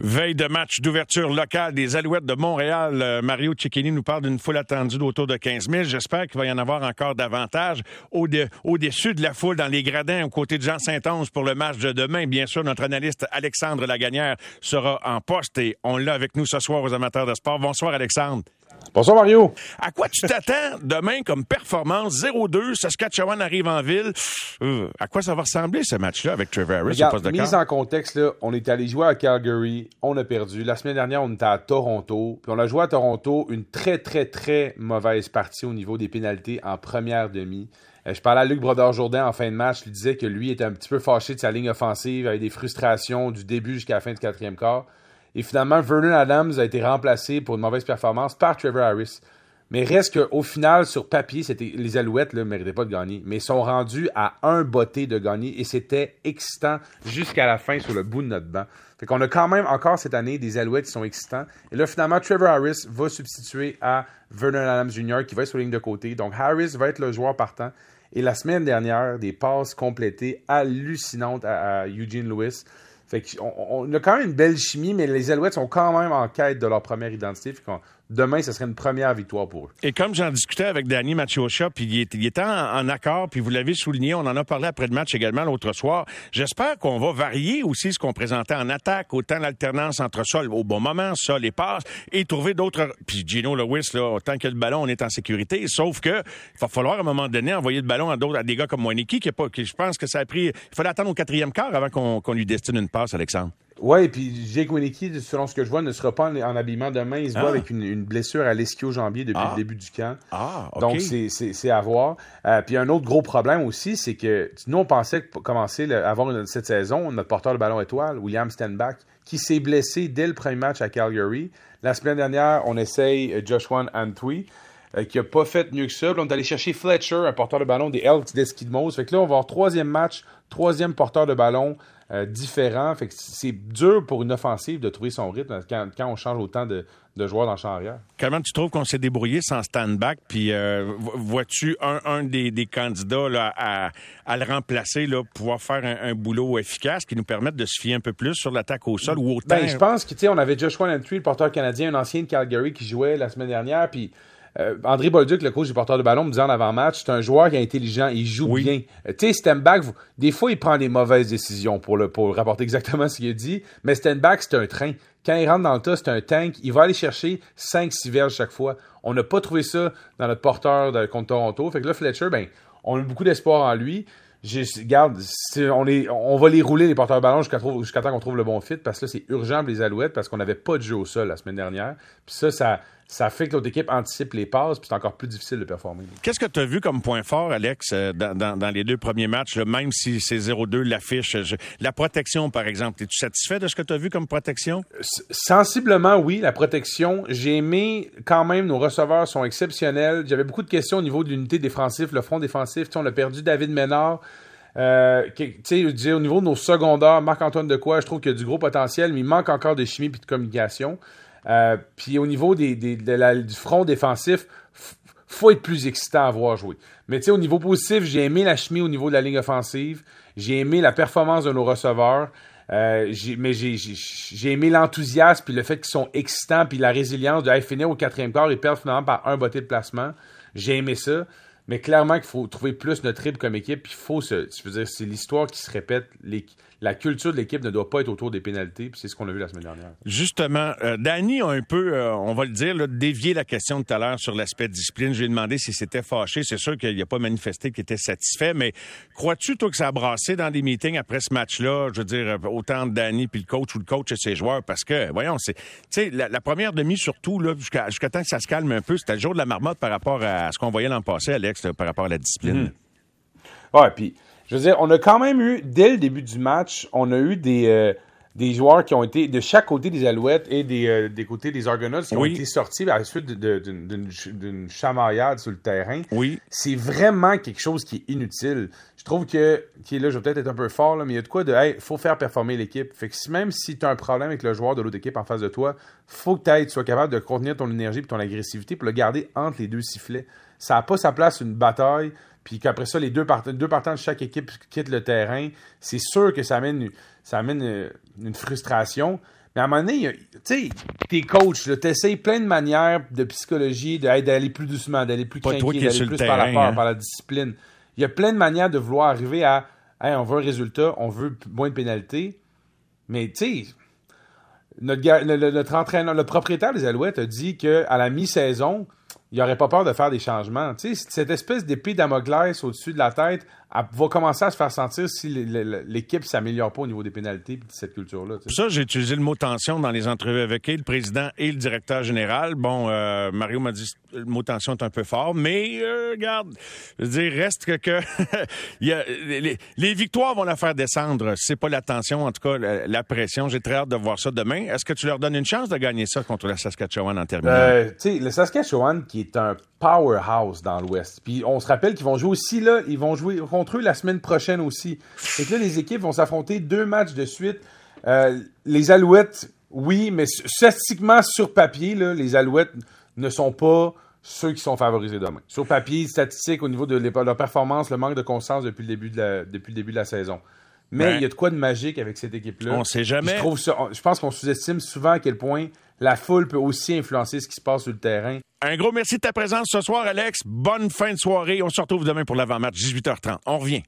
Veille de match d'ouverture locale des Alouettes de Montréal, euh, Mario Cecchini nous parle d'une foule attendue d'autour de 15 000. J'espère qu'il va y en avoir encore davantage au-dessus de la foule dans les gradins aux côtés de Jean Saint-Onge pour le match de demain. Bien sûr, notre analyste Alexandre Lagagnère sera en poste et on l'a avec nous ce soir aux amateurs de sport. Bonsoir Alexandre. Bonsoir Mario. À quoi tu t'attends demain comme performance? 0-2, Saskatchewan arrive en ville. Euh, à quoi ça va ressembler ce match-là avec Trevor Harris Regarde, de mise en contexte, là, on est allé jouer à Calgary, on a perdu. La semaine dernière, on était à Toronto, puis on a joué à Toronto une très très très mauvaise partie au niveau des pénalités en première demi. Euh, je parlais à Luc Brodeur-Jourdain en fin de match, il disait que lui était un petit peu fâché de sa ligne offensive, avec des frustrations du début jusqu'à la fin du quatrième quart. Et finalement, Vernon Adams a été remplacé pour une mauvaise performance par Trevor Harris. Mais reste qu'au final, sur papier, c'était les Alouettes ne méritaient pas de gagner. Mais ils sont rendus à un botté de gagner et c'était excitant jusqu'à la fin sur le bout de notre banc. Fait qu'on a quand même encore cette année des Alouettes qui sont excitants. Et là, finalement, Trevor Harris va substituer à Vernon Adams Jr. qui va être sur la ligne de côté. Donc Harris va être le joueur partant. Et la semaine dernière, des passes complétées hallucinantes à Eugene Lewis. Fait on, a quand même une belle chimie, mais les Alouettes sont quand même en quête de leur première identité. Demain, ce serait une première victoire pour eux. Et comme j'en discutais avec Danny Machocha, puis il, était en, accord, puis vous l'avez souligné, on en a parlé après le match également l'autre soir. J'espère qu'on va varier aussi ce qu'on présentait en attaque, autant l'alternance entre sol au bon moment, ça, les passes, et trouver d'autres. Puis Gino Lewis, là, autant que le ballon, on est en sécurité. Sauf que il va falloir à un moment donné envoyer le ballon à d'autres, à des gars comme Moiniki, qui, est pas, qui je pense que ça a pris. Il fallait attendre au quatrième quart avant qu'on lui destine une passe, Alexandre. Oui, puis Jake Winicki, selon ce que je vois, ne sera pas en, habillement demain. Il se voit ah. avec une, blessure à l'esquio-jambier depuis le ah. début du camp. Ah, Donc, c'est à voir. Euh, puis un autre gros problème aussi, c'est que nous, on pensait que pour commencer avoir cette saison, notre porteur de ballon étoile, William Stenbach, qui s'est blessé dès le premier match à Calgary. La semaine dernière, on essaye euh, Joshua Antwi. Euh, qui n'a pas fait mieux que ça. on est allé chercher Fletcher, un porteur de ballon des Elks d'Eskidmos. Fait que là, on va avoir troisième match, troisième porteur de ballon euh, différent. Fait que c'est dur pour une offensive de trouver son rythme quand, on change autant de, joueurs dans le champ arrière. Comment tu trouves qu'on s'est débrouillé sans stand-back? Puis euh, vois-tu un, des, candidats à, le remplacer, là, pouvoir faire un, boulot efficace qui nous permette de se fier un peu plus sur l'attaque au sol ou au ben, je pense que, tu sais, on avait Joshua Lantry, le porteur canadien, un ancien de Calgary qui jouait la semaine dernière, puis euh, André Bolduc, le coach du porteur de ballon, me disait en avant-match, c'est un joueur qui est intelligent, il joue bien. Euh, tu sais, Stenbach, des fois, il prend des mauvaises décisions pour, le, pour rapporter exactement ce qu'il a dit, mais Stenbach, c'est un train. Quand il rentre dans le tas, c'est un tank. Il va aller chercher 5-6 verges chaque fois. On n'a pas trouvé ça dans notre porteur de, contre Toronto. Fait que là, Fletcher, ben, on a beaucoup d'espoir en lui. Garde, on, est, on va les rouler, les porteurs de ballon, jusqu'à jusqu'à temps qu'on trouve le bon fit, parce que là, c'est urgent pour les Alouettes, parce qu'on n'avait pas de jeu au sol la semaine dernière. Puis ça, ça, ça fait que l'autre équipe anticipe les passes, puis c'est encore plus difficile de performer. Qu'est-ce que tu as vu comme point fort, Alex, euh, dans, les deux premiers matchs, même si c'est 0-2 l'affiche? La protection, par exemple, es-tu satisfait de ce que tu as vu comme protection? Sensiblement, oui, la protection. J'ai aimé quand même, nos receveurs sont exceptionnels. J'avais beaucoup de questions au niveau de l'unité défensive, le front défensif. on a perdu David Ménard. Euh, au niveau de nos secondaires, Marc-Antoine de quoi, je trouve qu'il y a du gros potentiel, mais il manque encore de chimie et de communication. Euh, puis au niveau du front défensif, faut être plus excitant à voir jouer. Mais tu sais, au niveau positif, j'ai aimé la chimie au niveau de la ligne offensive. J'ai aimé la performance de nos receveurs. Euh, mais j'ai aimé l'enthousiasme puis le fait qu'ils sont excitants puis la résilience de finir au quatrième quart et perdre finalement par un botté de placement. J'ai aimé ça. Mais clairement qu'il faut trouver plus notre trip comme équipe. Puis il faut se. Je veux dire, c'est l'histoire qui se répète. La culture de l'équipe ne doit pas être autour des pénalités. Puis c'est ce qu'on a vu la semaine dernière. Justement, euh, Danny a un peu, euh, on va le dire, dévié la question de tout à l'heure sur l'aspect discipline. J'ai demandé si c'était fâché. C'est sûr qu'il a pas manifesté qu'il était satisfait. Mais crois-tu, toi, que ça a brassé dans des meetings après ce match-là? Je veux dire, euh, autant Danny puis le coach ou le coach et ses joueurs? Parce que, voyons, c'est. Tu sais, la, première demi, surtout, là, jusqu'à temps que ça se calme un peu, c'était le jour de la marmotte par rapport à ce qu'on voyait l'an passé, Alex par rapport à la discipline. Hmm. Ouais, puis, je veux dire, on a quand même eu, dès le début du match, on a eu des, euh, des joueurs qui ont été de chaque côté des Alouettes et des, euh, des côtés des Argonauts qui ont été sortis à la suite d'une chamaillade sur le terrain. Oui. C'est vraiment quelque chose qui est inutile. Je trouve que, qui est là, je vais peut-être être un peu fort, là, mais il y a de quoi de, hey, faut faire performer l'équipe. Fait que même si tu as un problème avec le joueur de l'autre équipe en face de toi, faut que tu sois capable de contenir ton énergie et ton agressivité pour le garder entre les deux sifflets ça n'a pas sa place une bataille, puis qu'après ça, les deux, deux partants de chaque équipe quittent le terrain, c'est sûr que ça amène, ça amène euh, une, frustration. Mais à un moment donné, tu sais, t'es coach, t'essayes plein de manières de psychologie, d'aller plus doucement, d'aller plus tranquille, d'aller plus par la peur, hein. par la discipline. Il y a plein de manières de vouloir arriver à, hey, on veut un résultat, on veut moins de pénalités. Mais tu sais, notre, entraîneur, le propriétaire des Alouettes a dit qu'à la mi-saison, il n'aurait pas peur de faire des changements. Tu sais, cette espèce d'épée au-dessus de la tête va commencer à se faire sentir si l'équipe ne s'améliore pas au niveau des pénalités et de cette culture-là. Ça, j'ai utilisé le mot tension dans les entrevues avec le président et le directeur général. Bon, euh, Mario m'a dit le mot tension est un peu fort, mais euh, regarde, je veux dire, reste que, que y a, les, victoires vont la faire descendre. C'est pas la tension, en tout cas, la, pression. J'ai très hâte de voir ça demain. Est-ce que tu leur donnes une chance de gagner ça contre la Saskatchewan en terminant? Euh, tu sais, le Saskatchewan qui est un powerhouse dans l'Ouest. Puis on se rappelle qu'ils vont jouer aussi là, ils vont jouer contre eux la semaine prochaine aussi. Et que les équipes vont s'affronter deux matchs de suite. Euh, les Alouettes, oui, mais statistiquement, sur papier, les Alouettes ne sont pas ceux qui sont favorisés demain. Sur papier, statistique au niveau de leur performance, le manque de constance depuis le début de la saison. Mais il y a de quoi de magique avec cette équipe-là. On sait jamais. Je, trouve je pense qu'on sous-estime souvent à quel point la foule peut aussi influencer ce qui se passe sur le terrain. Un gros merci de ta présence ce soir, Alex. Bonne fin de soirée. On se retrouve demain pour l'avant-match, 18h30. On revient.